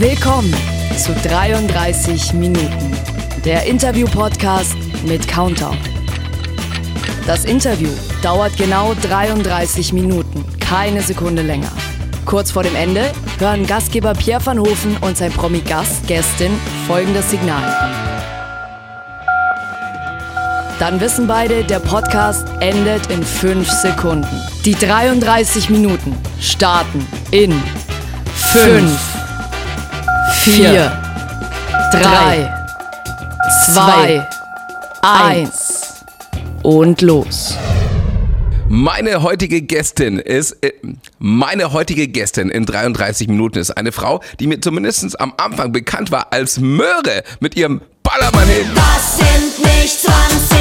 Willkommen zu 33 Minuten, der Interview-Podcast mit Countdown. Das Interview dauert genau 33 Minuten, keine Sekunde länger. Kurz vor dem Ende hören Gastgeber Pierre van Hofen und sein Promi-Gast, Gästin, folgendes Signal. Dann wissen beide, der Podcast endet in 5 Sekunden. Die 33 Minuten starten in 5, 4, 3, 2, 1 und los. Meine heutige Gästin ist, äh, meine heutige Gästin in 33 Minuten ist eine Frau, die mir zumindest am Anfang bekannt war als Möhre mit ihrem Ballermann hin. Das sind nicht 20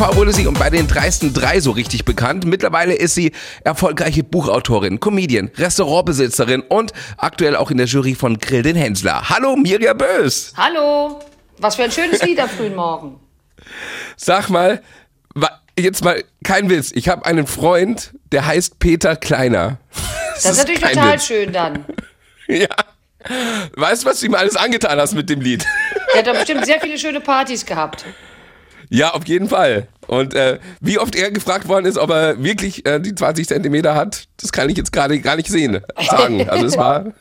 TV wurde sie und bei den dreisten drei so richtig bekannt. Mittlerweile ist sie erfolgreiche Buchautorin, Comedian, Restaurantbesitzerin und aktuell auch in der Jury von Grill den Hensler. Hallo Mirja Bös. Hallo, was für ein schönes Lied am frühen Morgen. Sag mal, jetzt mal kein Witz. Ich habe einen Freund, der heißt Peter Kleiner. Das ist natürlich total Witz. schön dann. Ja. Weißt du, was du ihm alles angetan hast mit dem Lied? Er hat doch bestimmt sehr viele schöne Partys gehabt. Ja, auf jeden Fall. Und äh, wie oft er gefragt worden ist, ob er wirklich äh, die 20 Zentimeter hat, das kann ich jetzt gerade gar nicht sehen, sagen. Also es war,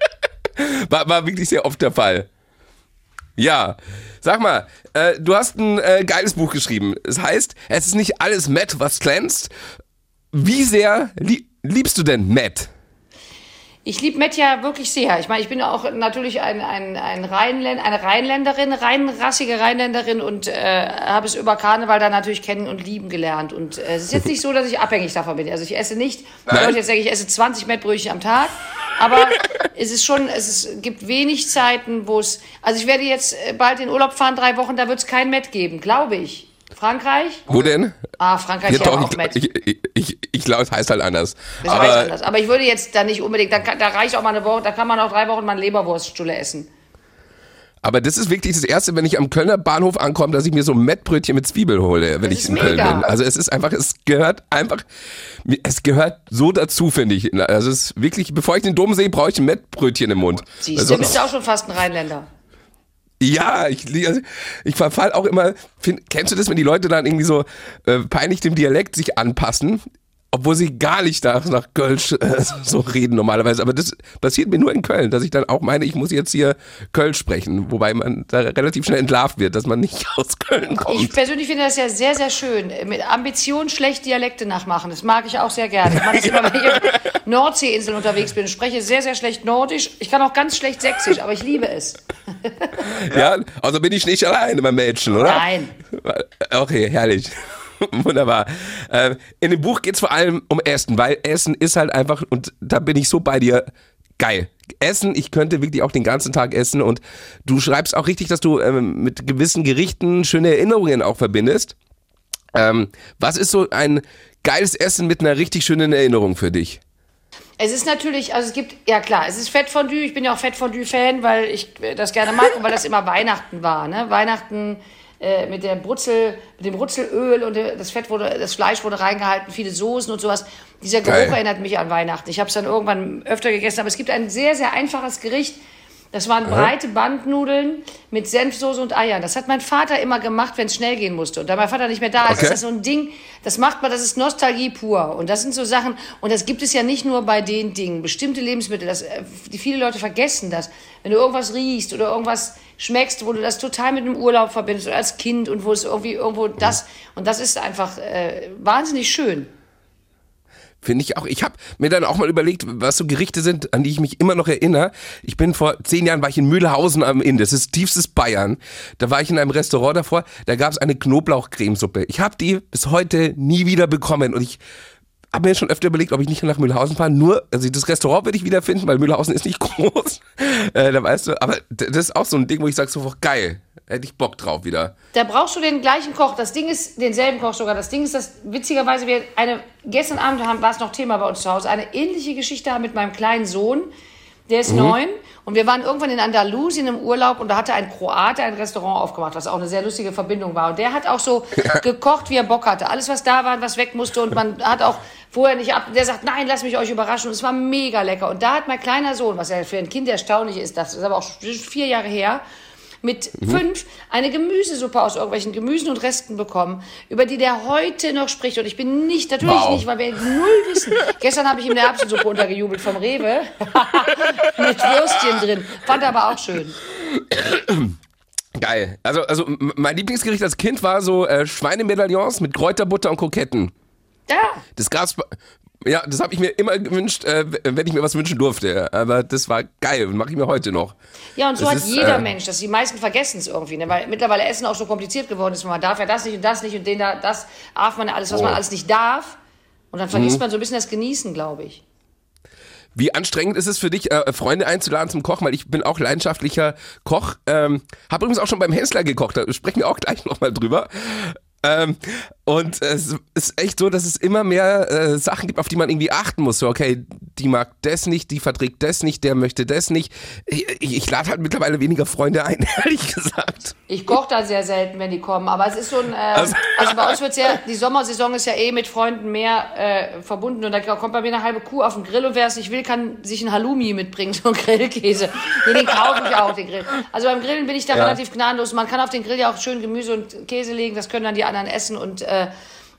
war, war wirklich sehr oft der Fall. Ja, sag mal, äh, du hast ein äh, geiles Buch geschrieben. Es heißt, es ist nicht alles Matt, was glänzt. Wie sehr lie liebst du denn Matt? Ich liebe Matt ja wirklich sehr. Ich meine, ich bin auch natürlich ein, ein, ein Rheinländ, eine Rheinländerin, reinrassige Rheinländerin und äh, habe es über Karneval dann natürlich kennen und lieben gelernt. Und äh, es ist jetzt nicht so, dass ich abhängig davon bin. Also ich esse nicht, Nein. Leute jetzt denke ich, esse 20 Mettbrötchen am Tag. Aber es ist schon, es ist, gibt wenig Zeiten, wo es. Also ich werde jetzt äh, bald in Urlaub fahren, drei Wochen, da wird es kein Met geben, glaube ich. Frankreich? Wo denn? Ah, Frankreich Ja, doch, auch Met. ich, ich, ich, ich glaube, es heißt halt anders. Das weiß anders. Aber ich würde jetzt da nicht unbedingt, da, da reicht auch mal eine Woche, da kann man auch drei Wochen mal eine Leberwurststulle essen. Aber das ist wirklich das Erste, wenn ich am Kölner Bahnhof ankomme, dass ich mir so ein Mettbrötchen mit Zwiebel hole, wenn Das ich in Köln mega. bin. Also es ist einfach, es gehört einfach, es gehört so dazu, finde ich. Also es ist wirklich, bevor ich den Dom sehe, brauche ich ein Mettbrötchen im Mund. Siehst Also- du, bist du auch schon fast ein Rheinländer. Ja, ich, also ich verfall auch immer, find, kennst du das, wenn die Leute dann irgendwie so äh, peinlich dem Dialekt sich anpassen? Obwohl sie gar nicht nach, nach Kölsch äh, so reden normalerweise. Aber das passiert mir nur in Köln, dass ich dann auch meine, ich muss jetzt hier Kölsch sprechen. Wobei man da relativ schnell entlarvt wird, dass man nicht aus Köln kommt. Ich persönlich finde das ja sehr, sehr schön. Mit Ambition schlecht Dialekte nachmachen. Das mag ich auch sehr gerne. Ich mache das immer, wenn ich auf Nordseeinseln unterwegs bin. Ich spreche sehr, sehr schlecht Nordisch. Ich kann auch ganz schlecht Sächsisch, aber ich liebe es. Ja, also bin ich nicht alleine beim Mädchen, oder? Nein. Okay, herrlich. Wunderbar. Äh, in dem Buch geht es vor allem um Essen, weil Essen ist halt einfach, und da bin ich so bei dir, geil. Essen, ich könnte wirklich auch den ganzen Tag essen und du schreibst auch richtig, dass du ähm, mit gewissen Gerichten schöne Erinnerungen auch verbindest. Ähm, was ist so ein geiles Essen mit einer richtig schönen Erinnerung für dich? Es ist natürlich, also es gibt, ja klar, es ist Fettfondue. Ich bin ja auch Fettfondue-Fan, weil ich das gerne mag und weil das immer Weihnachten war. Ne? Weihnachten äh, mit der Brutzel, mit dem Brutzelöl und der- das Fett wurde, das Fleisch wurde reingehalten, viele Soßen und sowas. Dieser Geruch Geil. erinnert mich an Weihnachten. Ich habe es dann irgendwann öfter gegessen, aber es gibt ein sehr, sehr einfaches Gericht. Das waren breite Bandnudeln mit Senfsoße und Eiern. Das hat mein Vater immer gemacht, wenn es schnell gehen musste. Und da mein Vater nicht mehr da ist, Okay. ist das so ein Ding, das macht man, das ist Nostalgie pur. Und das sind so Sachen, und das gibt es ja nicht nur bei den Dingen. Bestimmte Lebensmittel, das, äh, die viele Leute vergessen das. Wenn du irgendwas riechst oder irgendwas schmeckst, wo du das total mit einem Urlaub verbindest oder als Kind und wo es irgendwie irgendwo das, und das ist einfach äh, wahnsinnig schön. Finde ich auch. Ich habe mir dann auch mal überlegt, was so Gerichte sind, an die ich mich immer noch erinnere. Ich bin vor zehn Jahren war ich in Mühlhausen am Inn. Das ist tiefstes Bayern. Da war ich in einem Restaurant davor. Da gab es eine Knoblauchcremesuppe. Ich habe die bis heute nie wieder bekommen und ich habe mir schon öfter überlegt, ob ich nicht nach Mühlhausen fahre. Nur, also das Restaurant würde ich wiederfinden, weil Mühlhausen ist nicht groß. Äh, da weißt du, aber das ist auch so ein Ding, wo ich sage so, geil, hätte ich Bock drauf wieder. Da brauchst du den gleichen Koch. Das Ding ist, denselben Koch sogar. Das Ding ist, dass witzigerweise wir eine, gestern Abend haben, war es noch Thema bei uns zu Hause, eine ähnliche Geschichte haben mit meinem kleinen Sohn. Der ist neun. Und wir waren irgendwann in Andalusien im Urlaub und da hatte ein Kroate ein Restaurant aufgemacht, was auch eine sehr lustige Verbindung war. Und der hat auch so gekocht, wie er Bock hatte. Alles, was da war, was weg musste. Und man hat auch vorher nicht ab. Der sagt, nein, lass mich euch überraschen. Und es war mega lecker. Und da hat mein kleiner Sohn, was ja für ein Kind erstaunlich ist, das ist aber auch vier Jahre her, mit fünf eine Gemüsesuppe aus irgendwelchen Gemüsen und Resten bekommen, über die der heute noch spricht. Und ich bin nicht, natürlich Wow. nicht, weil wir null wissen. Gestern habe ich ihm eine Erbsensuppe untergejubelt vom Rewe mit Würstchen drin. Fand er aber auch schön. Geil. Also, also mein Lieblingsgericht als Kind war so äh, Schweinemedaillons mit Kräuterbutter und Kroketten. Ja, Das gab's. Ja, das habe ich mir immer gewünscht, äh, wenn ich mir was wünschen durfte. Aber das war geil und mache ich mir heute noch. Ja, und so Das hat ist, jeder äh, Mensch, dass die meisten vergessen es irgendwie, ne? weil mittlerweile Essen auch so kompliziert geworden ist. Man darf ja das nicht und das nicht und den da, das darf man alles, was man Oh. alles nicht darf. Und dann Mhm. vergisst man so ein bisschen das Genießen, glaube ich. Wie anstrengend ist es für dich, äh, Freunde einzuladen zum Kochen? Weil ich bin auch leidenschaftlicher Koch. Ähm, habe übrigens auch schon beim Hensler gekocht. Da sprechen wir auch gleich nochmal drüber. Ähm, und es ist echt so, dass es immer mehr äh, Sachen gibt, auf die man irgendwie achten muss. So, okay, die mag das nicht, die verträgt das nicht, der möchte das nicht. Ich, ich, ich lade halt mittlerweile weniger Freunde ein, ehrlich gesagt. Ich koche da sehr selten, wenn die kommen. Aber es ist so ein. Äh, Also- also, bei uns wird ja, die Sommersaison ist ja eh mit Freunden mehr äh, verbunden. Und da kommt bei mir eine halbe Kuh auf den Grill und wer es nicht will, kann sich ein Halloumi mitbringen, so ein Grillkäse. Nee, den kaufe ich auch, den Grill. Also beim Grillen bin ich da Ja. relativ gnadenlos. Man kann auf den Grill ja auch schön Gemüse und Käse legen, das können dann die anderen essen. Und äh,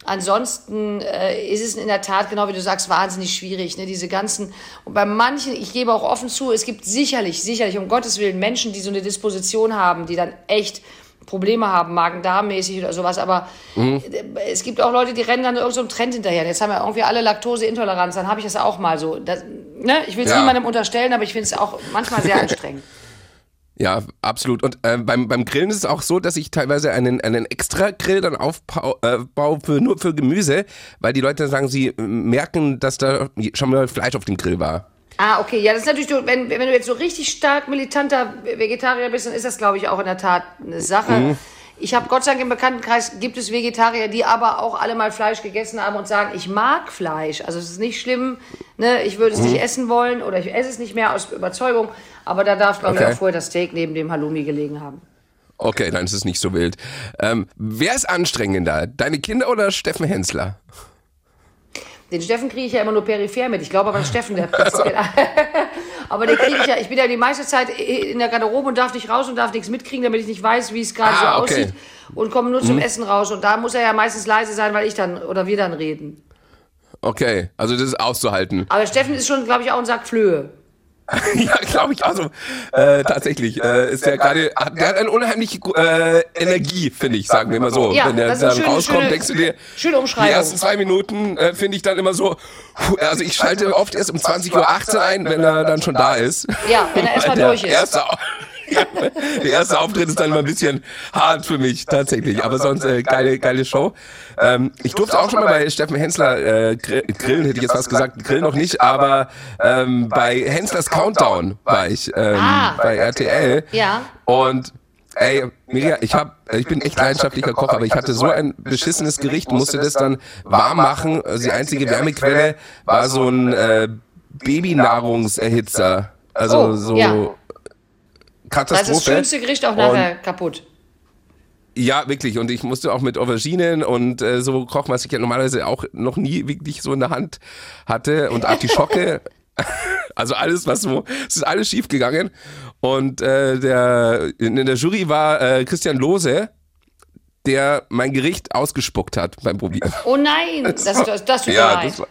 ansonsten äh, ist es in der Tat, genau wie du sagst, wahnsinnig schwierig. Ne? Diese ganzen. Und bei manchen, ich gebe auch offen zu, es gibt sicherlich, sicherlich, um Gottes Willen, Menschen, die so eine Disposition haben, die dann echt Probleme haben, Magen-Darm-mäßig oder sowas, aber Mhm. es gibt auch Leute, die rennen dann irgendeinem so Trend hinterher. Jetzt haben wir irgendwie alle Laktoseintoleranz, dann habe ich das auch mal so. Das, ne? Ich will es Ja. niemandem unterstellen, aber ich finde es auch manchmal sehr anstrengend. Ja, absolut. Und äh, beim, beim Grillen ist es auch so, dass ich teilweise einen, einen extra Grill dann aufbaue äh, für, nur für Gemüse, weil die Leute sagen, sie äh, merken, dass da schon mal Fleisch auf dem Grill war. Ah, okay. Ja, das ist natürlich, wenn, wenn du jetzt so richtig stark militanter Vegetarier bist, dann ist das, glaube ich, auch in der Tat eine Sache. Mhm. Ich habe Gott sei Dank im Bekanntenkreis gibt es Vegetarier, die aber auch alle mal Fleisch gegessen haben und sagen, ich mag Fleisch. Also es ist nicht schlimm, ne? ich würde es Mhm. nicht essen wollen oder ich esse es nicht mehr aus Überzeugung. Aber da darf, glaube Okay. ich, auch vorher das Steak neben dem Halloumi gelegen haben. Okay, dann ist es nicht so wild. Ähm, wer ist anstrengender? Deine Kinder oder Steffen Hensler? Den Steffen kriege ich ja immer nur peripher mit. Ich glaube aber, Steffen, der prinzipiell. aber den kriege ich ja, ich bin ja die meiste Zeit in der Garderobe und darf nicht raus und darf nichts mitkriegen, damit ich nicht weiß, wie es gerade Ah, so okay. aussieht. Und komme nur zum Essen raus. Und da muss er ja meistens leise sein, weil ich dann oder wir dann reden. Okay, also das ist auszuhalten. Aber Steffen ist schon, glaube ich, auch ein Sack Flöhe. ja, glaube ich. Also äh, tatsächlich äh, ist der gerade, hat- der hat eine unheimliche äh, Energie, finde ich, sagen wir mal so. Ja, Wenn der dann schöne- rauskommt, schöne- denkst du dir, schöne die Umschreibung. ersten zwei Minuten äh, finde ich dann immer so, also ich schalte oft erst um 20.18 Uhr ein, wenn er dann schon da ist. Ja, wenn er erst mal Der durch ist. Erste, Au- der erste Auftritt ist dann immer ein bisschen hart für mich, tatsächlich. Aber sonst äh, geile, geile Show. Ähm, ich durfte auch schon mal bei Steffen Hensler äh, gr- grillen, hätte ich jetzt fast gesagt. Grillen noch nicht, aber ähm, bei Henslers Countdown war ich ähm, Ah. bei RTL. Ja. Und ey, Mirja, ich hab, ich bin echt leidenschaftlicher Koch, aber ich hatte so ein beschissenes Gericht, musste das dann warm machen. Also die einzige Wärmequelle war so ein äh, Babynahrungserhitzer. Also Oh, so ja. Das ist das Katastrophe. schönste Gericht auch nachher kaputt. Ja, wirklich. Und ich musste auch mit Auberginen und äh, so kochen, was ich ja normalerweise auch noch nie wirklich so in der Hand hatte. Und Artischocke. also alles, was so, es ist alles schief gegangen. Und äh, der, in, der Jury war äh, Christian Lose, der mein Gericht ausgespuckt hat beim Probieren. Oh nein, das, das, das tut mir Ja, leid. das war,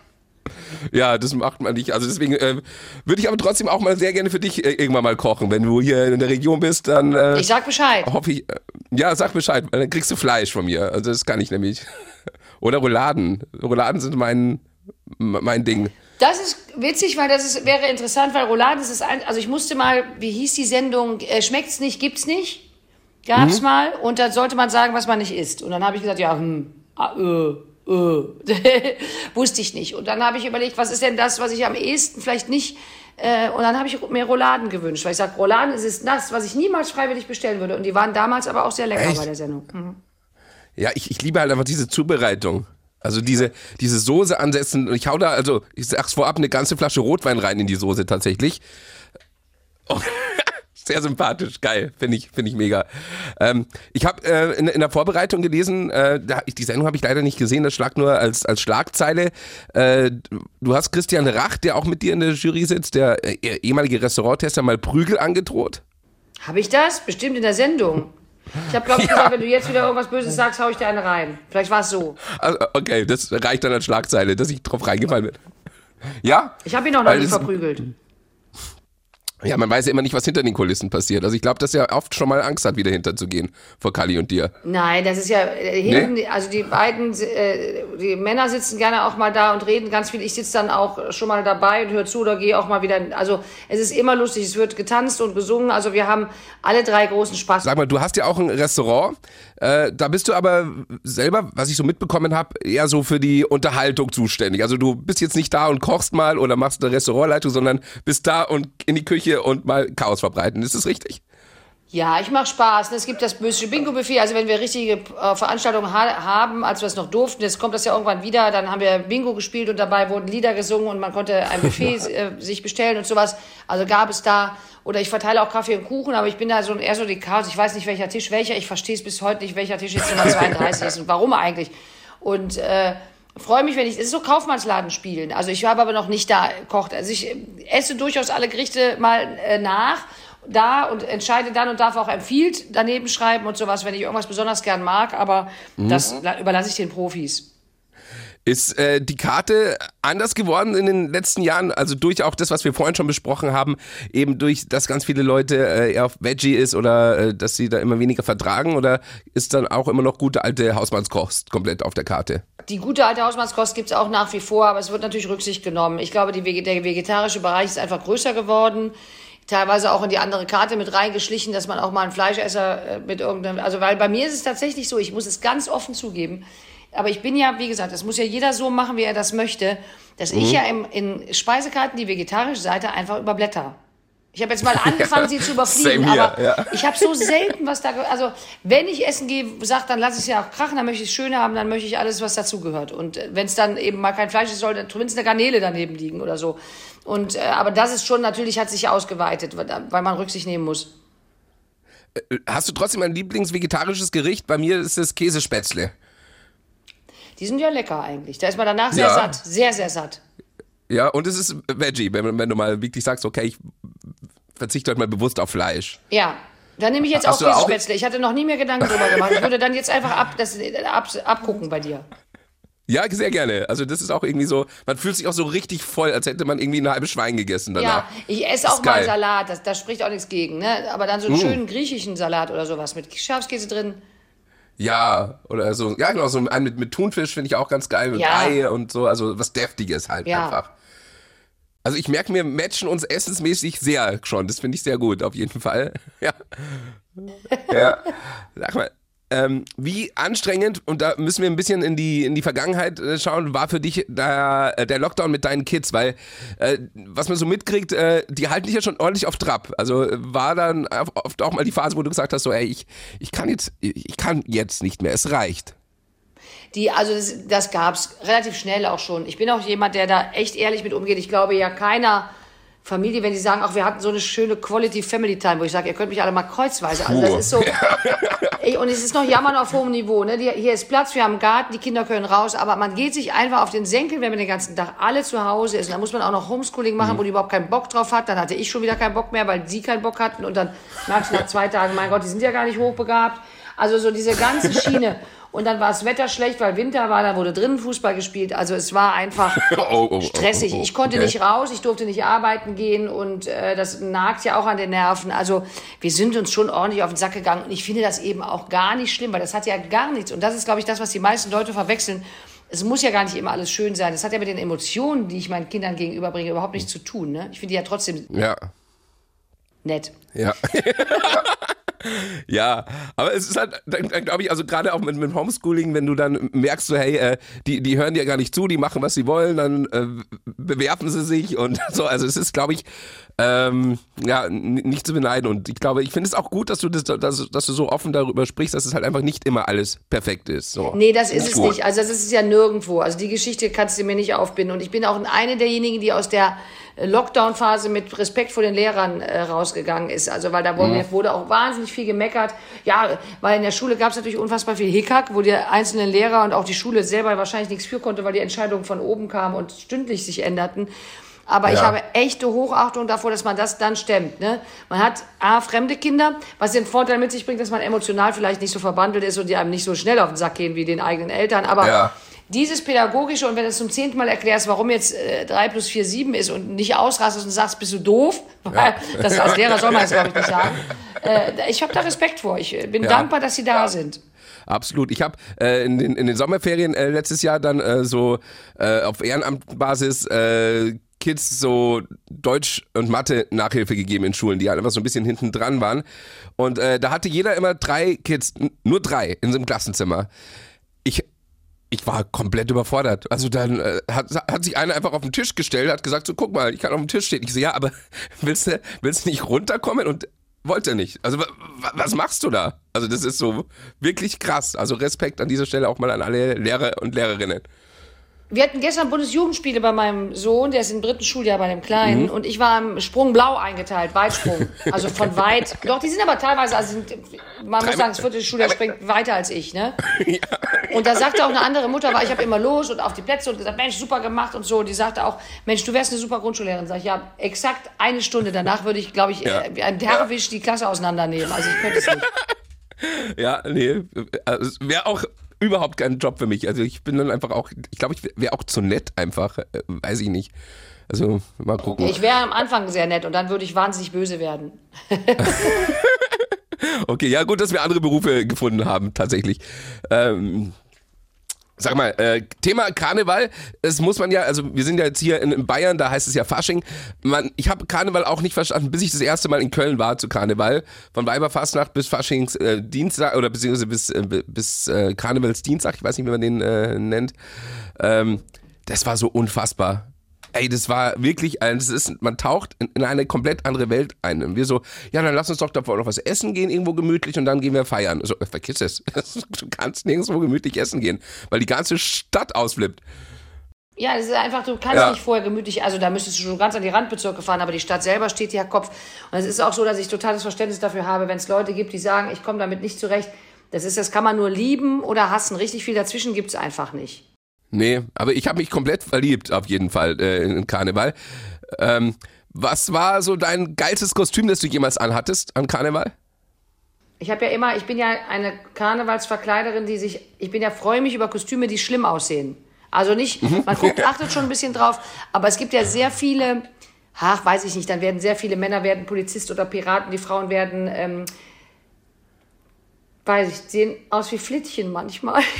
ja, das macht man nicht. Also deswegen äh, würde ich aber trotzdem auch mal sehr gerne für dich äh, irgendwann mal kochen. Wenn du hier in der Region bist, dann äh, Ich sag Bescheid. hoffe ich. Äh, ja, sag Bescheid, dann kriegst du Fleisch von mir. Also das kann ich nämlich. Oder Rouladen. Rouladen sind mein, mein Ding. Das ist witzig, weil das ist, wäre interessant, weil Rouladen ist das ein, also ich musste mal, wie hieß die Sendung, äh, schmeckt's nicht, gibt's nicht? Gab's Mhm. mal und dann sollte man sagen, was man nicht isst. Und dann habe ich gesagt, ja, hm, ah, äh, äh. Wusste ich nicht. Und dann habe ich überlegt, was ist denn das, was ich am ehesten vielleicht nicht. Äh, und dann habe ich mir Rouladen gewünscht, weil ich sage, Rouladen ist es das, was ich niemals freiwillig bestellen würde. Und die waren damals aber auch sehr lecker Echt? bei der Sendung. Mhm. Ja, ich, ich liebe halt einfach diese Zubereitung. Also diese, diese Soße ansetzen. Und ich hau da, also ich sag's vorab, eine ganze Flasche Rotwein rein in die Soße tatsächlich. Oh, sehr sympathisch, geil, finde ich, finde ich mega. Ähm, ich habe äh, in, in der Vorbereitung gelesen, äh, die Sendung habe ich leider nicht gesehen, das schlag nur als, als Schlagzeile. Äh, du hast Christian Rach, der auch mit dir in der Jury sitzt, der äh, ehemalige Restauranttester, mal Prügel angedroht. Habe ich das? Bestimmt in der Sendung. Ich habe, glaube ich, Ja. gesagt, wenn du jetzt wieder irgendwas Böses sagst, hau ich dir eine rein. Vielleicht war es so. Also, okay, das reicht dann als Schlagzeile, dass ich drauf reingefallen bin. Ja? Ich habe ihn auch noch Weil nicht verprügelt. Ja, man weiß ja immer nicht, was hinter den Kulissen passiert. Also ich glaube, dass er oft schon mal Angst hat, wieder hinterzugehen vor Kali und dir. Nein, das ist ja äh, hinten, also die beiden, äh, die Männer sitzen gerne auch mal da und reden ganz viel. Ich sitze dann auch schon mal dabei und höre zu oder gehe auch mal wieder. Also es ist immer lustig, es wird getanzt und gesungen. Also wir haben alle drei großen Spaß. Sag mal, du hast ja auch ein Restaurant. Äh, da bist du aber selber, was ich so mitbekommen habe, eher so für die Unterhaltung zuständig. Also du bist jetzt nicht da und kochst mal oder machst eine Restaurantleitung, sondern bist da und in die Küche und mal Chaos verbreiten. Ist das richtig? Ja, ich mache Spaß. Es gibt das böse Bingo-Buffet. Also wenn wir richtige äh, Veranstaltungen ha haben, als wir es noch durften, jetzt kommt das ja irgendwann wieder, dann haben wir Bingo gespielt und dabei wurden Lieder gesungen und man konnte ein Buffet äh, sich bestellen und sowas. Also gab es da, oder ich verteile auch Kaffee und Kuchen, aber ich bin da so eher so die Chaos. Ich weiß nicht, welcher Tisch welcher. Ich verstehe es bis heute nicht, welcher Tisch jetzt Nummer 32 ist und warum eigentlich. Und äh, freue mich, wenn ich, es ist so Kaufmannsladen spielen. Also ich habe aber noch nicht da gekocht. Also ich äh, esse durchaus alle Gerichte mal äh, nach da und entscheide dann und darf auch empfiehlt daneben schreiben und sowas, wenn ich irgendwas besonders gern mag, aber das la- überlasse ich den Profis. Ist äh, die Karte anders geworden in den letzten Jahren? Also durch auch das, was wir vorhin schon besprochen haben, eben durch, dass ganz viele Leute äh, eher auf Veggie ist oder äh, dass sie da immer weniger vertragen? Oder ist dann auch immer noch gute alte Hausmannskost komplett auf der Karte? Die gute alte Hausmannskost gibt es auch nach wie vor, aber es wird natürlich Rücksicht genommen. Ich glaube, die, der vegetarische Bereich ist einfach größer geworden. Teilweise auch in die andere Karte mit reingeschlichen, dass man auch mal einen Fleischesser äh, mit irgendeinem. Also, weil bei mir ist es tatsächlich so, ich muss es ganz offen zugeben. Aber ich bin ja, wie gesagt, das muss ja jeder so machen, wie er das möchte, dass ich ja im, in Speisekarten die vegetarische Seite einfach überblätter. Ich habe jetzt mal angefangen, sie zu überfliegen, here, aber ja. ich habe so selten was da. Also, wenn ich essen gehe, sagt, dann lasse ich es ja auch krachen, dann möchte ich es schön haben, dann möchte ich alles, was dazugehört. Und wenn es dann eben mal kein Fleisch ist, soll dann zumindest eine Garnele daneben liegen oder so. Und, äh, aber das ist schon, natürlich hat sich ausgeweitet, weil weil man Rücksicht nehmen muss. Hast du trotzdem ein Lieblingsvegetarisches Gericht? Bei mir ist es Käsespätzle. Die sind ja lecker eigentlich. Da ist man danach sehr Ja. satt. Sehr, sehr satt. Ja, und es ist Veggie, wenn, wenn du mal wirklich sagst, okay, ich verzichte heute mal bewusst auf Fleisch. Ja. Dann nehme ich jetzt Hast auch Käsespätzle. Ich hatte noch nie mehr Gedanken drüber gemacht. Ich würde dann jetzt einfach ab, das, ab, abgucken bei dir. Ja, sehr gerne. Also das ist auch irgendwie so, man fühlt sich auch so richtig voll, als hätte man irgendwie ein halbes Schwein gegessen danach. Ja, ich esse auch mal. Salat, das, da spricht auch nichts gegen. Ne? Aber dann so einen schönen griechischen Salat oder sowas mit Schafskäse drin. Ja, oder so, ja genau, so einen mit, mit Thunfisch finde ich auch ganz geil, mit Ja. Ei und so, also was Deftiges halt Ja. einfach. Also ich merke, wir matchen uns essensmäßig sehr schon, das finde ich sehr gut, auf jeden Fall. Ja. ja. Sag mal, ähm, wie anstrengend, und da müssen wir ein bisschen in die, in die Vergangenheit äh, schauen, war für dich der, äh, der Lockdown mit deinen Kids, weil äh, was man so mitkriegt, äh, die halten dich ja schon ordentlich auf Trab. Also war dann oft auch mal die Phase, wo du gesagt hast, so ey, ich, ich kann jetzt, ich kann jetzt nicht mehr, es reicht. Die, also das, das gab es relativ schnell auch schon. Ich bin auch jemand, der da echt ehrlich mit umgeht. Ich glaube ja keiner Familie, wenn die sagen, ach, wir hatten so eine schöne Quality Family Time, wo ich sage, ihr könnt mich alle mal kreuzweise. Also das ist so. Ey, und es ist noch Jammern auf hohem Niveau. Ne? Die, hier ist Platz, wir haben einen Garten, die Kinder können raus, aber man geht sich einfach auf den Senkel, wenn man den ganzen Tag alle zu Hause ist. Und dann muss man auch noch Homeschooling machen, wo die überhaupt keinen Bock drauf hat. Dann hatte ich schon wieder keinen Bock mehr, weil sie keinen Bock hatten. Und dann merkst du nach zwei Tagen, mein Gott, die sind ja gar nicht hochbegabt. Also so diese ganze Schiene. Und dann war das Wetter schlecht, weil Winter war, dann wurde drinnen Fußball gespielt. Also es war einfach Oh, oh, oh, stressig. oh, Ich konnte okay. nicht raus, ich durfte nicht arbeiten gehen und äh, das nagt ja auch an den Nerven. Also wir sind uns schon ordentlich auf den Sack gegangen und ich finde das eben auch gar nicht schlimm, weil das hat ja gar nichts. Und das ist, glaube ich, das, was die meisten Leute verwechseln. Es muss ja gar nicht immer alles schön sein. Das hat ja mit den Emotionen, die ich meinen Kindern gegenüberbringe, überhaupt nichts zu tun. Ne? Ich finde die ja trotzdem Ja. nett. Ja. ja, aber es ist halt, glaube ich, also gerade auch mit, mit Homeschooling, wenn du dann merkst, so, hey, äh, die, die hören dir gar nicht zu, die machen, was sie wollen, dann äh, bewerfen sie sich und so. Also es ist, glaube ich, ähm, ja, nicht zu beneiden. Und ich glaube, ich finde es auch gut, dass du, das, dass, dass du so offen darüber sprichst, dass es halt einfach nicht immer alles perfekt ist. So. Nee, das ist es nicht. Also das ist es ja nirgendwo. Also die Geschichte kannst du mir nicht aufbinden. Und ich bin auch eine derjenigen, die aus der Lockdown-Phase mit Respekt vor den Lehrern äh, rausgegangen ist. Also weil da wurde, wurde auch wahnsinnig viel gemeckert. Ja, weil in der Schule gab es natürlich unfassbar viel Hickhack, wo die einzelnen Lehrer und auch die Schule selber wahrscheinlich nichts für konnte, weil die Entscheidungen von oben kamen und stündlich sich änderten. Aber ich Ja. habe echte Hochachtung davor, dass man das dann stemmt. Ne? Man hat A, fremde Kinder, was den Vorteil mit sich bringt, dass man emotional vielleicht nicht so verbandelt ist und die einem nicht so schnell auf den Sack gehen wie den eigenen Eltern. Aber Ja. Dieses Pädagogische und wenn du es zum zehnten Mal erklärst, warum jetzt äh, 3 plus 4 7 ist und nicht ausrastest und sagst, bist du doof, weil das als Lehrer soll man es, glaube ich, nicht sagen. Äh, ich habe da Respekt vor. Ich äh, bin Ja. dankbar, dass sie da sind. Absolut. Ich habe äh, in, den, in den Sommerferien äh, letztes Jahr dann äh, so äh, auf Ehrenamtbasis Kids so Deutsch und Mathe Nachhilfe gegeben in Schulen, die halt einfach so ein bisschen hinten dran waren. Und da hatte jeder immer drei Kids, nur drei in so einem Klassenzimmer. Ich ich war komplett überfordert. Also dann äh, hat, hat sich einer einfach auf den Tisch gestellt, hat gesagt, so guck mal, ich kann auf dem Tisch stehen. Ich so, ja, aber willst du, willst du nicht runterkommen? Und wollte er nicht. Also wa- wa- was machst du da? Also das ist so wirklich krass. Also Respekt an dieser Stelle auch mal an alle Lehrer und Lehrerinnen. Wir hatten gestern Bundesjugendspiele bei meinem Sohn, der ist im dritten Schuljahr bei dem Mhm. Kleinen, und ich war im Sprung blau eingeteilt, Weitsprung. Also von weit. Doch, die sind aber teilweise, also sind, man muss sagen, das vierte Schuljahr springt weiter als ich, ne? Und da sagte auch eine andere Mutter, war ich habe immer los und auf die Plätze und gesagt, Mensch, super gemacht und so. Und die sagte auch, Mensch, du wärst eine super Grundschullehrerin. Sag ich, ja, exakt eine Stunde danach würde ich, glaube ich, Ja. äh, wie ein Derwisch die Klasse auseinandernehmen. Also ich könnte es nicht. Ja, nee, also es wäre auch überhaupt kein Job für mich. Also ich bin dann einfach auch, ich glaube, ich wäre auch zu nett einfach, äh, weiß ich nicht. Also mal gucken. Ich wäre am Anfang sehr nett und dann würde ich wahnsinnig böse werden. Okay, ja gut, dass wir andere Berufe gefunden haben, tatsächlich. Ähm, sag mal, äh, Thema Karneval, es muss man ja, also wir sind ja jetzt hier in, in Bayern, da heißt es ja Fasching. Man, ich habe Karneval auch nicht verstanden, bis ich das erste Mal in Köln war zu Karneval. Von Weiberfastnacht bis Faschings äh, Dienstag oder beziehungsweise bis, äh, bis äh, Karnevalsdienstag, ich weiß nicht, wie man den äh, nennt. Ähm, das war so unfassbar. Ey, das war wirklich, ein- das ist, man taucht in, in eine komplett andere Welt ein. Und wir so, ja, dann lass uns doch davor noch was essen gehen, irgendwo gemütlich und dann gehen wir feiern. So, äh, vergiss es. Du kannst nirgendwo gemütlich essen gehen, weil die ganze Stadt ausflippt. Ja, das ist einfach, du kannst Ja. nicht vorher gemütlich, also da müsstest du schon ganz an die Randbezirke fahren, aber die Stadt selber steht ja Kopf. Und es ist auch so, dass ich totales Verständnis dafür habe, wenn es Leute gibt, die sagen, ich komme damit nicht zurecht. Das ist, das kann man nur lieben oder hassen. Richtig viel dazwischen gibt's einfach nicht. Nee, aber ich habe mich komplett verliebt, auf jeden Fall, äh, in Karneval. Ähm, was war so dein geilstes Kostüm, das du jemals anhattest an Karneval? Ich habe ja immer, ich bin ja eine Karnevalsverkleiderin, die sich, ich bin ja, freue mich über Kostüme, die schlimm aussehen. Also nicht, man guckt, achtet schon ein bisschen drauf, aber es gibt ja sehr viele, ach, weiß ich nicht, dann werden sehr viele Männer werden Polizist oder Piraten, die Frauen werden, ähm, weiß ich, sehen aus wie Flittchen manchmal.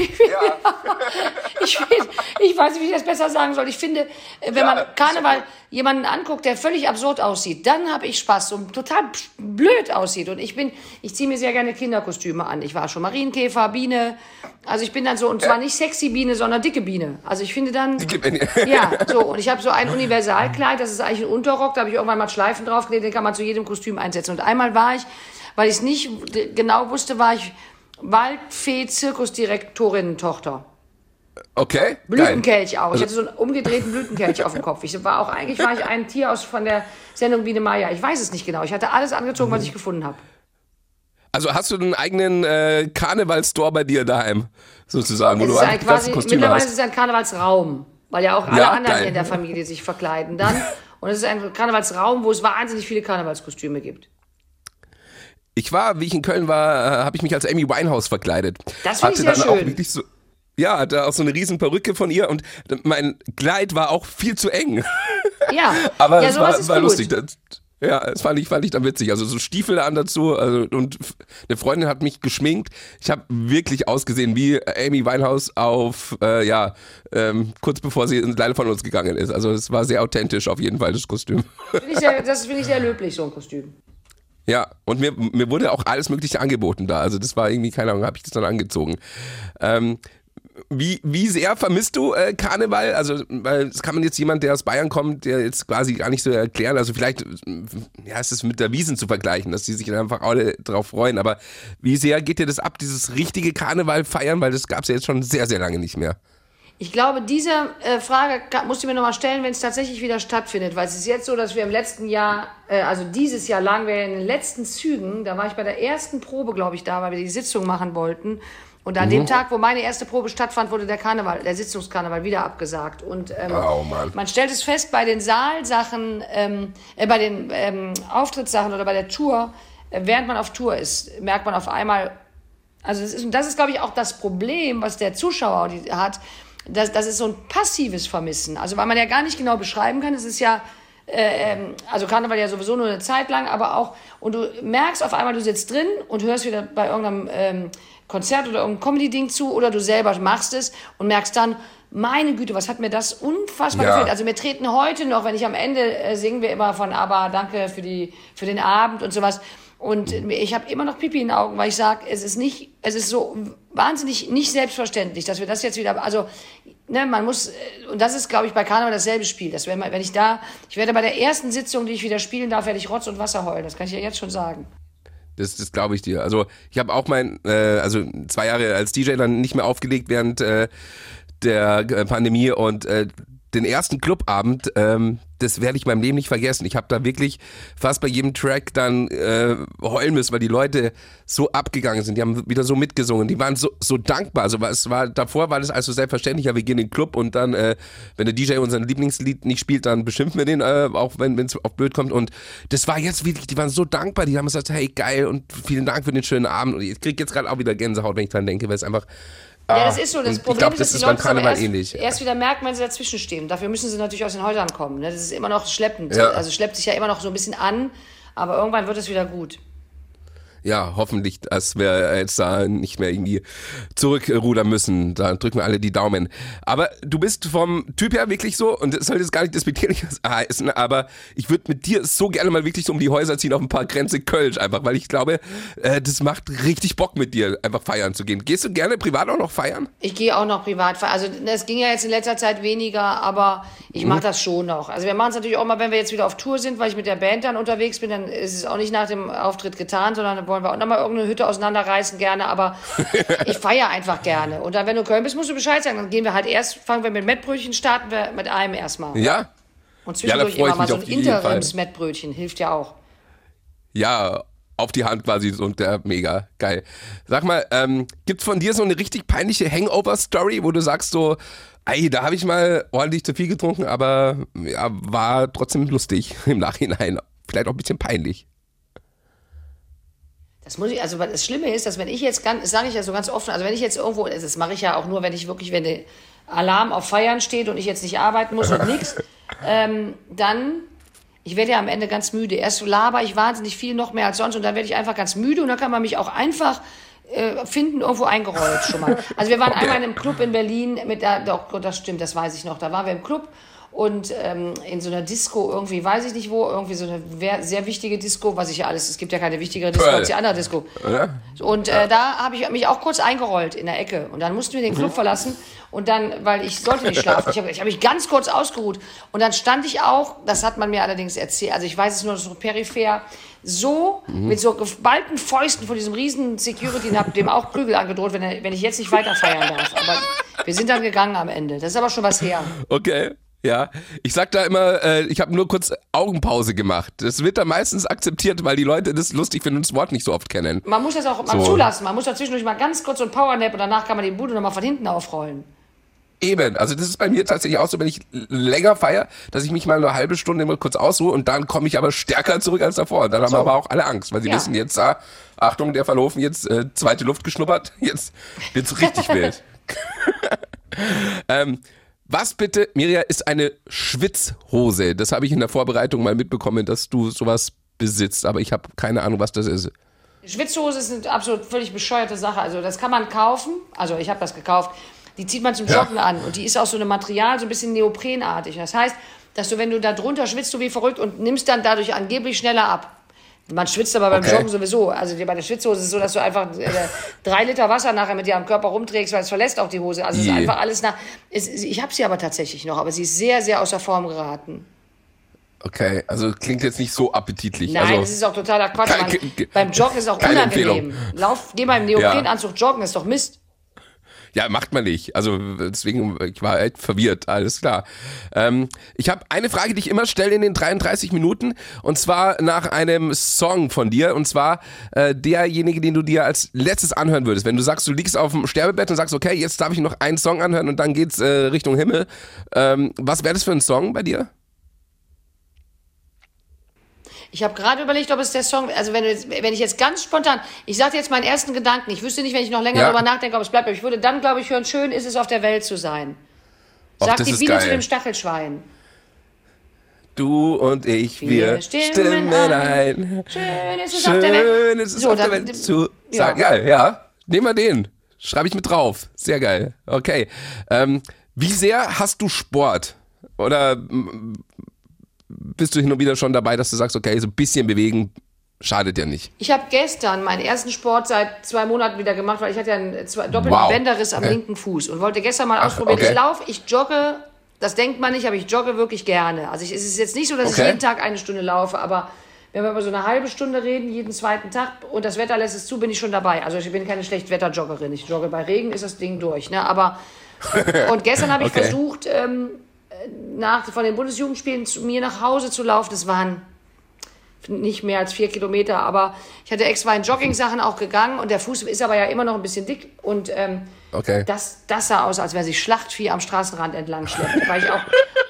ich, find, ich weiß nicht, wie ich das besser sagen soll. Ich finde, äh, wenn man Karneval jemanden anguckt, der völlig absurd aussieht, dann habe ich Spaß und total blöd aussieht. Und ich bin, ich ziehe mir sehr gerne Kinderkostüme an. Ich war schon Marienkäfer, Biene. Also ich bin dann so, und zwar nicht sexy Biene, sondern dicke Biene. Also ich finde dann, ja, so, und ich habe so ein Universalkleid, das ist eigentlich ein Unterrock, da habe ich irgendwann mal Schleifen draufgelegt, den kann man zu jedem Kostüm einsetzen. Und einmal war ich, weil ich es nicht genau wusste, war ich Waldfee-Zirkusdirektorinnen-Tochter. Okay, geil. Blütenkelch auch. Ich hatte so einen umgedrehten Blütenkelch auf dem Kopf. Ich war auch, eigentlich war ich ein Tier aus von der Sendung Biene Maya. Ich weiß es nicht genau. Ich hatte alles angezogen, was ich gefunden habe. Also hast du einen eigenen äh, Karnevalstore bei dir daheim, sozusagen, wo Es du ist ein quasi, Kostüme mittlerweile hast? ist es ein Karnevalsraum, weil ja auch alle Ja, anderen geil. in der Familie sich verkleiden dann. Und es ist ein Karnevalsraum, wo es wahnsinnig viele Karnevalskostüme gibt. Ich war, wie ich in Köln war, äh, habe ich mich als Amy Winehouse verkleidet. Das find ich sehr dann auch schön. wirklich so, ja, hatte auch so eine riesen Perücke von ihr und mein Kleid war auch viel zu eng. Ja, Aber ja, es war, war lustig. Das, ja, das fand ich, fand ich dann witzig. Also so Stiefel an dazu also, und eine Freundin hat mich geschminkt. Ich habe wirklich ausgesehen wie Amy Winehouse auf, äh, ja, ähm, kurz bevor sie leider von uns gegangen ist. Also es war sehr authentisch auf jeden Fall, das Kostüm. Finde ich sehr, das finde ich sehr löblich, so ein Kostüm. Ja, und mir, mir wurde auch alles Mögliche angeboten da. Also das war irgendwie, keine Ahnung, habe ich das dann angezogen. Ähm, Wie, wie sehr vermisst du äh, Karneval? Also, weil das kann man jetzt jemand, der aus Bayern kommt, der jetzt quasi gar nicht so erklären. Also vielleicht, äh, ja, ist es mit der Wiesen zu vergleichen, dass die sich einfach alle drauf freuen. Aber wie sehr geht dir das ab, dieses richtige Karneval feiern? Weil das gab es ja jetzt schon sehr, sehr lange nicht mehr. Ich glaube, diese äh, Frage ka- musst du mir nochmal stellen, wenn es tatsächlich wieder stattfindet. Weil es ist jetzt so, dass wir im letzten Jahr, äh, also dieses Jahr lagen wir in den letzten Zügen. Da war ich bei der ersten Probe, glaube ich, da, weil wir die Sitzung machen wollten. Und an dem Tag, wo meine erste Probe stattfand, wurde der Karneval, der Sitzungskarneval wieder abgesagt. Und ähm, Oh, man stellt es fest bei den Saalsachen, ähm, äh, bei den ähm, Auftrittssachen oder bei der Tour, äh, während man auf Tour ist, merkt man auf einmal, also das ist, und das ist, glaube ich, auch das Problem, was der Zuschauer hat. Das, das ist so ein passives Vermissen. Also weil man ja gar nicht genau beschreiben kann. Es ist ja, äh, ähm, also Karneval ja sowieso nur eine Zeit lang, aber auch, und du merkst auf einmal, du sitzt drin und hörst wieder bei irgendeinem ähm, Konzert oder irgendeinem Comedy-Ding zu oder du selber machst es und merkst dann, meine Güte, was hat mir das unfassbar Ja. gefehlt. Also mir treten heute noch, wenn ich am Ende äh, singen wir immer von Aber danke für, die, für den Abend und sowas. Und ich habe immer noch Pipi in den Augen, weil ich sage, es ist nicht, es ist so wahnsinnig nicht selbstverständlich, dass wir das jetzt wieder, also ne, man muss, äh, und das ist, glaube ich, bei Karneval dasselbe Spiel. Das wenn, wenn ich da, ich werde bei der ersten Sitzung, die ich wieder spielen darf, werde ich Rotz und Wasser heulen. Das kann ich ja jetzt schon sagen. Das, das glaube ich dir. Also ich habe auch mein, äh, also zwei Jahre als DJ dann nicht mehr aufgelegt während äh, der äh, Pandemie und äh, den ersten Clubabend, ähm, das werde ich meinem Leben nicht vergessen. Ich habe da wirklich fast bei jedem Track dann äh, heulen müssen, weil die Leute so abgegangen sind. Die haben wieder so mitgesungen. Die waren so, so dankbar. Also es war davor war das also selbstverständlich. Ja, wir gehen in den Club und dann, äh, wenn der DJ unser Lieblingslied nicht spielt, dann beschimpfen wir den, äh, auch wenn es auf blöd kommt. Und das war jetzt wirklich. Die waren so dankbar. Die haben gesagt, hey geil und vielen Dank für den schönen Abend. Und ich krieg jetzt gerade auch wieder Gänsehaut, wenn ich dran denke, weil es einfach Ja, das ist so. Das Ah, und ich Problem glaub, ist, das dass ist die beim Karneval erst, ähnlich. erst wieder merken, wenn sie dazwischen stehen. Dafür müssen sie natürlich aus den Häusern kommen. Ne? Das ist immer noch schleppend. Ja. Also schleppt sich ja immer noch so ein bisschen an, aber irgendwann wird es wieder gut. Ja, hoffentlich, dass wir jetzt da nicht mehr irgendwie zurückrudern müssen. Da drücken wir alle die Daumen. Aber du bist vom Typ her wirklich so, und das soll jetzt gar nicht despektierlich heißen, aber ich würde mit dir so gerne mal wirklich so um die Häuser ziehen auf ein paar Grenze Kölsch einfach, weil ich glaube, äh, das macht richtig Bock mit dir, einfach feiern zu gehen. Gehst du gerne privat auch noch feiern? Ich gehe auch noch privat. fe- Also das ging ja jetzt in letzter Zeit weniger, aber ich Mhm. mache das schon noch. Also wir machen es natürlich auch mal, wenn wir jetzt wieder auf Tour sind, weil ich mit der Band dann unterwegs bin, dann ist es auch nicht nach dem Auftritt getan, sondern wollen wir auch noch mal irgendeine Hütte auseinanderreißen gerne. Aber ich feiere einfach gerne. Und dann, wenn du in Köln bist, musst du Bescheid sagen. Dann gehen wir halt erst, fangen wir mit Mettbrötchen, starten wir mit einem erstmal. Ja? Und Ja, zwischendurch ich immer mal so ein. Interims-Mettbrötchen hilft ja auch. Ja, auf die Hand quasi und der mega geil. Sag mal, ähm, gibt's von dir so eine richtig peinliche Hangover-Story, wo du sagst so, ey, da habe ich mal ordentlich zu viel getrunken, aber ja, war trotzdem lustig im Nachhinein. Vielleicht auch ein bisschen peinlich. Das muss ich, also das Schlimme ist, dass wenn ich jetzt ganz, sage ich ja so ganz offen, also wenn ich jetzt irgendwo, das mache ich ja auch nur, wenn ich wirklich, wenn der Alarm auf Feiern steht und ich jetzt nicht arbeiten muss und nix, ähm, dann, ich werde ja am Ende ganz müde. Erst laber ich wahnsinnig viel, noch mehr als sonst und dann werde ich einfach ganz müde und dann kann man mich auch einfach äh, finden, irgendwo eingerollt schon mal. Also wir waren einmal in einem Club in Berlin mit, der, doch, das stimmt, das weiß ich noch, da waren wir im Club und ähm, in so einer Disco irgendwie, weiß ich nicht wo, irgendwie so eine sehr wichtige Disco, was ich ja alles, es gibt ja keine wichtigere Disco Pearl. als die andere Disco. Oder? Und äh, da habe ich mich auch kurz eingerollt in der Ecke. Und dann mussten wir den Club Mhm. verlassen. Und dann, weil ich sollte nicht schlafen, ich habe ich hab mich ganz kurz ausgeruht. Und dann stand ich auch, das hat man mir allerdings erzählt, also ich weiß es nur so peripher, so Mhm. mit so geballten Fäusten vor diesem riesen Security und habe dem auch Prügel angedroht, wenn, er, wenn ich jetzt nicht weiter feiern darf. Aber wir sind dann gegangen am Ende. Das ist aber schon was her. Okay. Ja, ich sag da immer, äh, ich habe nur kurz Augenpause gemacht. Das wird dann meistens akzeptiert, weil die Leute das lustig finden und das Wort nicht so oft kennen. Man muss das auch mal So. zulassen. Man muss da zwischendurch mal ganz kurz so ein Powernap und danach kann man die Bude nochmal von hinten aufrollen. Eben, also das ist bei mir tatsächlich auch so, wenn ich länger feiere, dass ich mich mal eine halbe Stunde immer kurz ausruhe und dann komme ich aber stärker zurück als davor. Und dann haben aber auch alle Angst, weil sie Ja. wissen jetzt, ah, Achtung, der Verlaufen jetzt äh, zweite Luft geschnuppert, jetzt wird's richtig wild. ähm, was bitte, Mirja, ist eine Schwitzhose? Das habe ich in der Vorbereitung mal mitbekommen, dass du sowas besitzt, aber ich habe keine Ahnung, was das ist. Schwitzhose ist eine absolut völlig bescheuerte Sache. Also das kann man kaufen. Also ich habe das gekauft. Die zieht man zum Joggen an und die ist aus so einem Material, so ein bisschen neoprenartig. Das heißt, dass du, wenn du da drunter schwitzt, du wie verrückt und nimmst dann dadurch angeblich schneller ab. Man schwitzt aber beim Okay. Joggen sowieso. Also bei der Schwitzhose ist es so, dass du einfach äh, drei Liter Wasser nachher mit dir am Körper rumträgst, weil es verlässt auch die Hose. Also es ist einfach alles nach. Es, ich habe sie aber tatsächlich noch, aber sie ist sehr, sehr außer Form geraten. Okay, also klingt jetzt nicht so appetitlich. Nein, also, das ist auch totaler Quatsch. Ke- Beim Joggen ist auch unangenehm. Empfehlung. Lauf, geh mal im Neoprenanzug joggen, ist doch Mist. Ja, macht man nicht. Also deswegen, ich war echt verwirrt, alles klar. Ähm, ich habe eine Frage, die ich immer stelle in den 33 Minuten, und zwar nach einem Song von dir, und zwar äh, derjenige, den du dir als letztes anhören würdest. Wenn du sagst, du liegst auf dem Sterbebett und sagst, okay, jetzt darf ich noch einen Song anhören und dann geht's äh, Richtung Himmel. Ähm, was wäre das für ein Song bei dir? Ich habe gerade überlegt, ob es der Song, also wenn, jetzt, wenn ich jetzt ganz spontan, ich sage jetzt meinen ersten Gedanken, ich wüsste nicht, wenn ich noch länger Ja. darüber nachdenke, ob es bleibt, aber ich würde dann, glaube ich, hören, schön ist es auf der Welt zu sein. Sagt die Biene geil. zu dem Stachelschwein. Du und ich, wir, Wir stimmen stimmen ein. ein. Schön ist es auf der Welt. Schön ist es So, auf der dann- Welt zu ja. sagen. Geil, ja. Nehmen wir den. Schreibe ich mit drauf. Sehr geil. Okay. Ähm, wie sehr hast du Sport? Oder bist du hin und wieder schon dabei, dass du sagst, okay, so ein bisschen bewegen schadet ja nicht? Ich habe gestern meinen ersten Sport seit zwei Monaten wieder gemacht, weil ich hatte ja einen zwei, doppelten Wow. Bänderriss am Okay. linken Fuß und wollte gestern mal ausprobieren. okay. Ich laufe, ich jogge, das denkt man nicht, aber ich jogge wirklich gerne. Also ich, es ist jetzt nicht so, dass ich Okay. jeden Tag eine Stunde laufe, aber wenn wir über so eine halbe Stunde reden, jeden zweiten Tag und das Wetter lässt es zu, bin ich schon dabei. Also ich bin keine Schlechtwetterjoggerin. Ich jogge bei Regen, ist das Ding durch. Ne? Aber und gestern habe ich versucht, ähm, nach, von den Bundesjugendspielen zu mir nach Hause zu laufen. Das waren nicht mehr als vier Kilometer, aber ich hatte extra in Jogging-Sachen auch gegangen und der Fuß ist aber ja immer noch ein bisschen dick und ähm, Okay. das, das sah aus, als wäre sich Schlachtvieh am Straßenrand entlang schleppt. Weil ich auch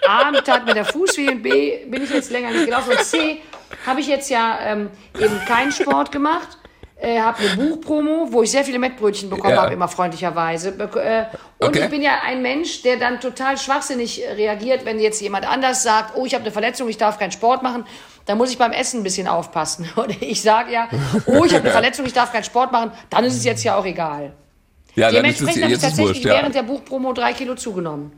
A, tat mir der Fuß weh und B, bin ich jetzt länger nicht gelaufen und C, habe ich jetzt ja ähm, eben keinen Sport gemacht. Äh, habe eine Buchpromo, wo ich sehr viele Mettbrötchen bekommen Ja. habe, immer freundlicherweise. Äh, und Okay. ich bin ja ein Mensch, der dann total schwachsinnig äh, reagiert, wenn jetzt jemand anders sagt, oh, ich habe eine Verletzung, ich darf keinen Sport machen. Da muss ich beim Essen ein bisschen aufpassen. Oder ich sage ja, oh, ich habe eine Verletzung, ich darf keinen Sport machen. Dann ist es jetzt ja auch egal. Ja, Dementsprechend habe ich tatsächlich wurscht, ja. während der Buchpromo drei Kilo zugenommen.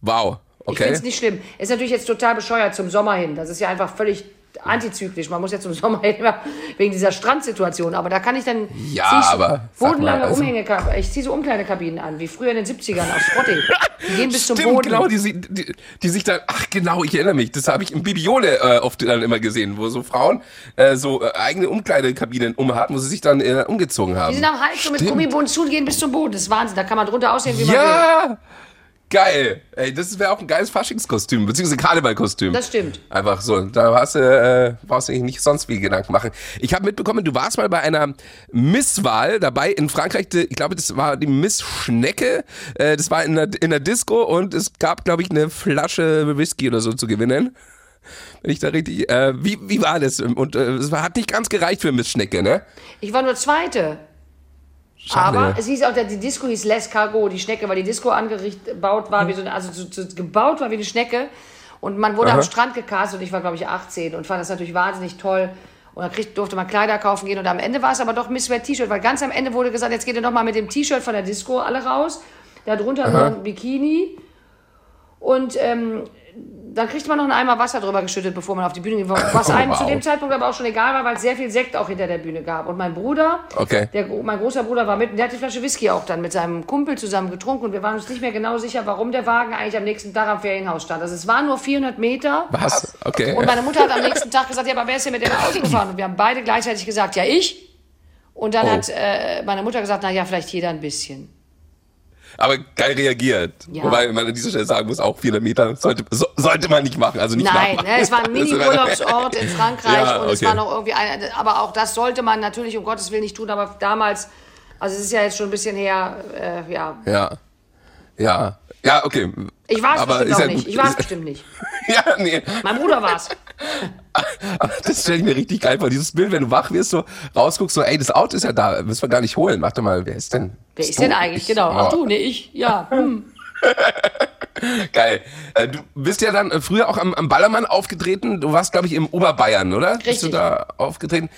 Wow. Ich finde Okay. es nicht schlimm. Ist natürlich jetzt total bescheuert zum Sommer hin. Das ist ja einfach völlig antizyklisch. Man muss ja zum Sommer hin immer wegen dieser Strandsituation. Aber da kann ich dann Ja, zieh ich aber bodenlange also- Umhängekabinen. Ich ziehe so Umkleidekabinen an, wie früher in den 70ern auf Spotting. Die gehen bis zum Stimmt, Boden. genau, die, die, die sich dann, ach genau, ich erinnere mich, das habe ich im Bibiole äh, oft dann immer gesehen, wo so Frauen äh, so äh, eigene Umkleidekabinen umhatten, wo sie sich dann äh, umgezogen haben. Die sind am Hals so mit. Gummibund zu und gehen bis zum Boden. Das ist Wahnsinn. Da kann man drunter aussehen, wie man will. Ja! Geil! Ey, das wäre auch ein geiles Faschingskostüm, beziehungsweise Karnevalkostüm. Das stimmt. Einfach so. Da hast du, äh, brauchst du dir nicht sonst viel Gedanken machen. Ich habe mitbekommen, du warst mal bei einer Misswahl dabei in Frankreich. Ich glaube, das war die Miss Schnecke. Äh, das war in der, in der Disco und es gab, glaube ich, eine Flasche Whisky oder so zu gewinnen. Wenn ich da richtig. Äh, wie, wie war das? Und äh, es hat nicht ganz gereicht für Miss Schnecke, ne? Ich war nur Zweite. Schade. Aber es hieß auch, die Disco hieß Les Cargo, die Schnecke, weil die Disco angebaut war, wie so eine, also zu, zu, gebaut war wie eine Schnecke. Und man wurde Aha. am Strand gecastet und ich war, glaube ich, 18 und fand das natürlich wahnsinnig toll. Und dann krieg, durfte man Kleider kaufen gehen und am Ende war es aber doch Miss Wet T-Shirt, weil ganz am Ende wurde gesagt, jetzt geht ihr noch mal mit dem T-Shirt von der Disco alle raus. Darunter nur ein Bikini. Und ähm, dann kriegt man noch einen Eimer Wasser drüber geschüttet, bevor man auf die Bühne ging. Was einem Wow. zu dem Zeitpunkt aber auch schon egal war, weil es sehr viel Sekt auch hinter der Bühne gab. Und mein Bruder, Okay. der, mein großer Bruder war mit, und der hat die Flasche Whisky auch dann mit seinem Kumpel zusammen getrunken. Und wir waren uns nicht mehr genau sicher, warum der Wagen eigentlich am nächsten Tag am Ferienhaus stand. Also es waren nur 400 Meter. Was? Okay. Und meine Mutter hat am nächsten Tag gesagt, ja, aber wer ist denn mit dem Auto gefahren? Und wir haben beide gleichzeitig gesagt, ja, ich. Und dann Oh. hat äh, meine Mutter gesagt, na ja, vielleicht jeder ein bisschen. Aber geil reagiert. Ja. Wobei man an dieser Stelle sagen muss, auch 400 Meter sollte, so, sollte man nicht machen. Also nicht Nein, ne, es war ein Mini-Urlaubsort in Frankreich Ja, und es okay. war noch irgendwie eine, aber auch das sollte man natürlich um Gottes Willen nicht tun, aber damals, also es ist ja jetzt schon ein bisschen her, äh, ja. Ja. Ja. Ja, okay. Ich war es bestimmt auch ja nicht. gut. Ich war es bestimmt nicht. Ja, nee. Mein Bruder war es. Das stelle ich mir richtig geil vor. Dieses Bild, wenn du wach wirst, so rausguckst, so, ey, das Auto ist ja da, müssen wir gar nicht holen. Doch mal, wer ist denn? Wer ist du? denn eigentlich? Ich- Genau. Ach Oh, du, nee, ich. Ja. Hm. Geil. Äh, Du bist ja dann äh, früher auch am, am Ballermann aufgetreten. Du warst, glaube ich, im Oberbayern, oder? Bist du Richtig. da aufgetreten?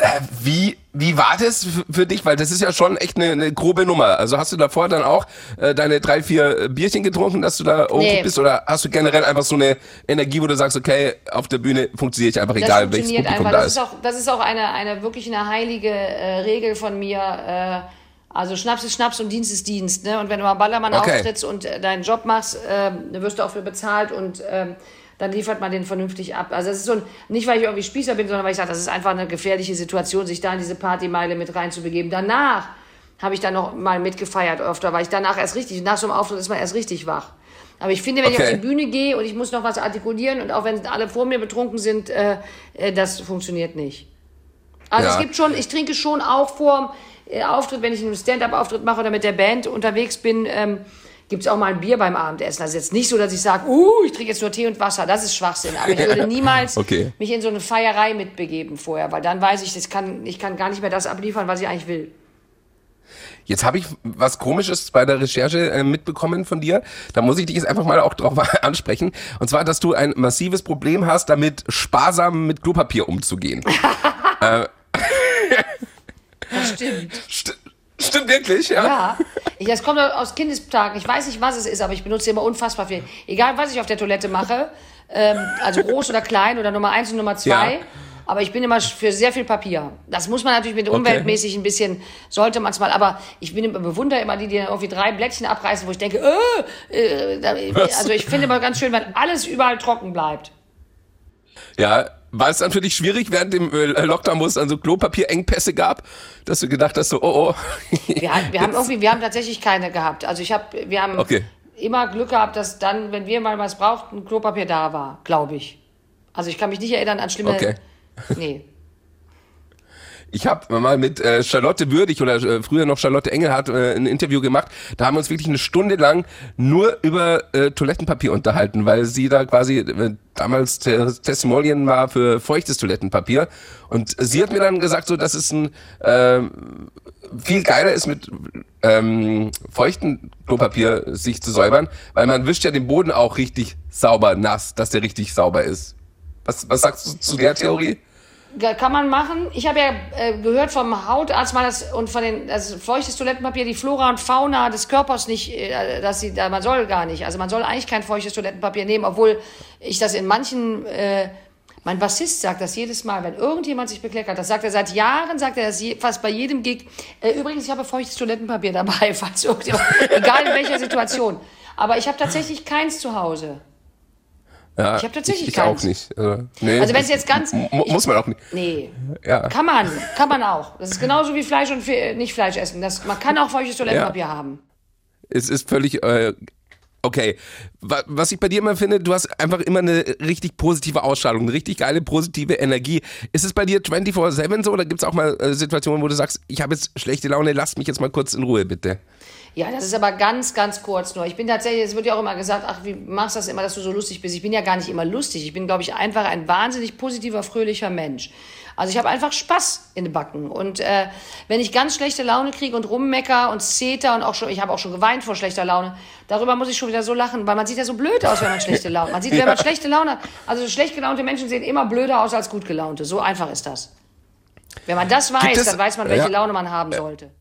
Äh, wie, wie war das für dich? Weil das ist ja schon echt eine, eine grobe Nummer. Also hast du davor dann auch äh, deine drei, vier Bierchen getrunken, dass du da oben Nee. bist? Oder hast du generell einfach so eine Energie, wo du sagst, okay, auf der Bühne funktioniere ich einfach, Das egal welches funktioniert Publikum einfach. da Das ist? ist auch, das ist auch eine, eine wirklich eine heilige äh, Regel von mir. Äh, also Schnaps ist Schnaps und Dienst ist Dienst. Ne? Und wenn du mal Ballermann Okay. auftrittst und äh, deinen Job machst, äh, dann wirst du auch für bezahlt und ähm, dann liefert man den vernünftig ab. Also es ist so ein, nicht, weil ich irgendwie Spießer bin, sondern weil ich sage, das ist einfach eine gefährliche Situation, sich da in diese Partymeile mit reinzubegeben. Danach habe ich dann noch mal mitgefeiert öfter, weil ich danach erst richtig, nach so einem Auftritt ist man erst richtig wach. Aber ich finde, wenn ich Okay. auf die Bühne gehe und ich muss noch was artikulieren und auch wenn alle vor mir betrunken sind, äh, äh, das funktioniert nicht. Also Ja. es gibt schon, ich trinke schon auch vor äh, Auftritt, wenn ich einen Stand-up-Auftritt mache oder mit der Band unterwegs bin, ähm, gibt es auch mal ein Bier beim Abendessen. Also jetzt nicht so, dass ich sage, uh, ich trinke jetzt nur Tee und Wasser. Das ist Schwachsinn. Aber ich würde niemals Okay. mich in so eine Feierei mitbegeben vorher, weil dann weiß ich, das kann, ich kann gar nicht mehr das abliefern, was ich eigentlich will. Jetzt habe ich was Komisches bei der Recherche äh, mitbekommen von dir. Da muss ich dich jetzt einfach mal auch drauf ansprechen. Und zwar, dass du ein massives Problem hast, damit sparsam mit Klopapier umzugehen. Das stimmt. St stimmt wirklich, ja? Ja, ich, das kommt aus Kindestagen. Ich weiß nicht, was es ist, aber ich benutze immer unfassbar viel. Egal, was ich auf der Toilette mache, ähm, also groß oder klein oder Nummer eins und Nummer zwei. Ja. Aber ich bin immer für sehr viel Papier. Das muss man natürlich mit umweltmäßig ein bisschen, sollte man es mal. Aber ich bin immer, bewundere immer die, die irgendwie drei Blättchen abreißen, wo ich denke, äh, äh, also ich finde immer ganz schön, wenn alles überall trocken bleibt. Ja. War es dann für dich schwierig, während dem äh, Lockdown, wo es dann so Klopapierengpässe gab, dass du gedacht hast, so, oh, oh. Wir, haben- wir haben irgendwie, wir haben tatsächlich keine gehabt. Also ich habe, wir haben Okay. immer Glück gehabt, dass dann, wenn wir mal was brauchten, Klopapier da war, glaube ich. Also ich kann mich nicht erinnern an schlimme. Okay. Nee. Ich habe mal mit äh, Charlotte Würdig oder äh, früher noch Charlotte Engelhardt äh, ein Interview gemacht. Da haben wir uns wirklich eine Stunde lang nur über äh, Toilettenpapier unterhalten, weil sie da quasi äh, damals Te- Testimonial war für feuchtes Toilettenpapier. Und sie hat mir dann gesagt, so dass es ein ähm, viel geiler ist mit ähm, feuchten Klopapier sich zu säubern, weil man wischt ja den Boden auch richtig sauber nass, dass der richtig sauber ist. Was, was sagst du zu der Theorie? Kann man machen. Ich habe ja äh, gehört vom Hautarzt mal das, und von den das feuchtes Toilettenpapier die Flora und Fauna des Körpers nicht, äh, dass sie, da, man soll gar nicht. Also man soll eigentlich kein feuchtes Toilettenpapier nehmen, obwohl ich das in manchen, äh, mein Bassist sagt das jedes Mal, wenn irgendjemand sich bekleckert, das sagt er seit Jahren, sagt er das je, fast bei jedem Gig. Äh, übrigens, ich habe feuchtes Toilettenpapier dabei, falls irgendjemand, egal in welcher Situation. Aber ich habe tatsächlich keins zu Hause. Ja, Ich hab tatsächlich ich, ich auch nicht. Also, nee, Also wenn es jetzt ganz- mu- muss man auch nicht. Nee. Ja. Kann man, kann man auch. Das ist genauso wie Fleisch und Fe- nicht Fleisch essen. Das, man kann auch feuchtes Toilettenpapier haben. Es ist völlig äh, okay. Wa- Was ich bei dir immer finde, du hast einfach immer eine richtig positive Ausstrahlung, eine richtig geile positive Energie. Ist es bei dir 24/7 so oder gibt es auch mal äh, Situationen, wo du sagst, ich habe jetzt schlechte Laune, lass mich jetzt mal kurz in Ruhe, bitte? Ja, das ist aber ganz, ganz kurz nur. Ich bin tatsächlich, es wird ja auch immer gesagt, ach, wie machst du das immer, dass du so lustig bist? Ich bin ja gar nicht immer lustig. Ich bin, glaube ich, einfach ein wahnsinnig positiver, fröhlicher Mensch. Also ich habe einfach Spaß in den Backen. Und äh, wenn ich ganz schlechte Laune kriege und rummecker und zeter und auch schon, ich habe auch schon geweint vor schlechter Laune, darüber muss ich schon wieder so lachen, weil man sieht ja so blöd aus, wenn man schlechte Laune Man sieht, wenn man schlechte Laune hat, also schlecht gelaunte Menschen sehen immer blöder aus als gut gelaunte. So einfach ist das. Wenn man das weiß, dann weiß man, welche Ja. Laune man haben sollte.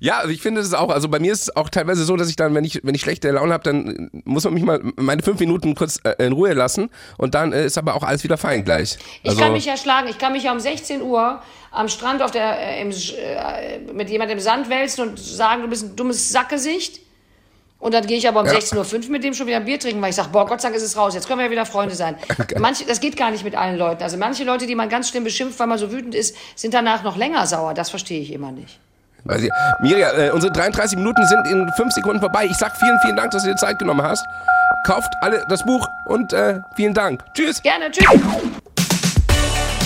Ja, also ich finde es auch, also bei mir ist es auch teilweise so, dass ich dann, wenn ich, wenn ich schlechte Laune habe, dann muss man mich mal meine fünf Minuten kurz äh, in Ruhe lassen und dann äh, ist aber auch alles wieder fein gleich. Ich Also, kann mich ja schlagen. Ich kann mich ja um 16 Uhr am Strand auf der, äh, im, äh, mit jemandem im Sand wälzen und sagen, du bist ein dummes Sackgesicht. Und dann gehe ich aber um Ja. 16.05 Uhr mit dem schon wieder ein Bier trinken, weil ich sage, boah, Gott sei Dank ist es raus, jetzt können wir ja wieder Freunde sein. Manche, das geht gar nicht mit allen Leuten. Also manche Leute, die man ganz schlimm beschimpft, weil man so wütend ist, sind danach noch länger sauer. Das verstehe ich immer nicht. Ich. Mirja, äh, unsere 33 Minuten sind in fünf Sekunden vorbei. Ich sag vielen, vielen Dank, dass du dir Zeit genommen hast. Kauft alle das Buch und äh, vielen Dank. Tschüss. Gerne, tschüss.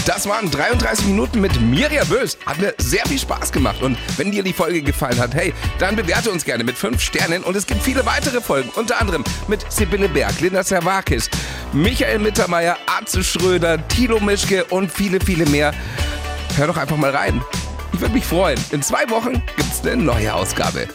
Das waren 33 Minuten mit Mirja Bös. Hat mir sehr viel Spaß gemacht. Und wenn dir die Folge gefallen hat, hey, dann bewerte uns gerne mit 5 Sternen. Und es gibt viele weitere Folgen. Unter anderem mit Sibylle Berg, Linda Servakis, Michael Mittermeier, Arze Schröder, Tilo Mischke und viele, viele mehr. Hör doch einfach mal rein. Ich würde mich freuen. In zwei Wochen gibt's eine neue Ausgabe.